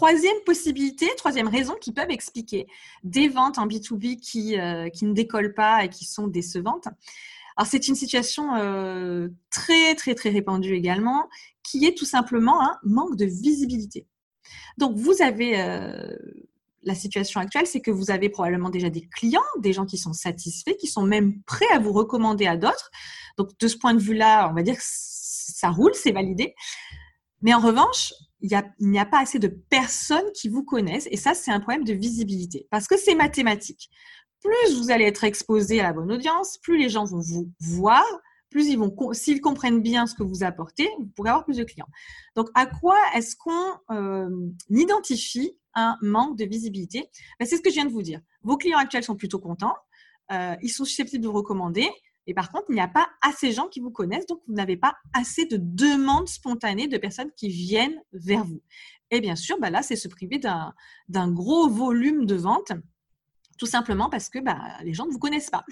troisième possibilité, troisième raison qui peuvent expliquer des ventes en B2B qui, euh, qui ne décollent pas et qui sont décevantes. Alors c'est une situation euh, très très très répandue également, qui est tout simplement un manque de visibilité. Donc vous avez euh, la situation actuelle, c'est que vous avez probablement déjà des clients, des gens qui sont satisfaits, qui sont même prêts à vous recommander à d'autres. Donc de ce point de vue-là, on va dire que ça roule, c'est validé. Mais en revanche, il n'y a, pas assez de personnes qui vous connaissent. Et ça, c'est un problème de visibilité. Parce que c'est mathématique. Plus vous allez être exposé à la bonne audience, plus les gens vont vous voir, plus ils vont, s'ils comprennent bien ce que vous apportez, vous pourrez avoir plus de clients. Donc, à quoi est-ce qu'on euh, identifie un manque de visibilité? Ben, C'est ce que je viens de vous dire. Vos clients actuels sont plutôt contents, euh, ils sont susceptibles de vous recommander, et par contre, il n'y a pas assez de gens qui vous connaissent, donc vous n'avez pas assez de demandes spontanées de personnes qui viennent vers vous. Et bien sûr, bah là, c'est se priver d'un gros volume de ventes, tout simplement parce que bah, les gens ne vous connaissent pas.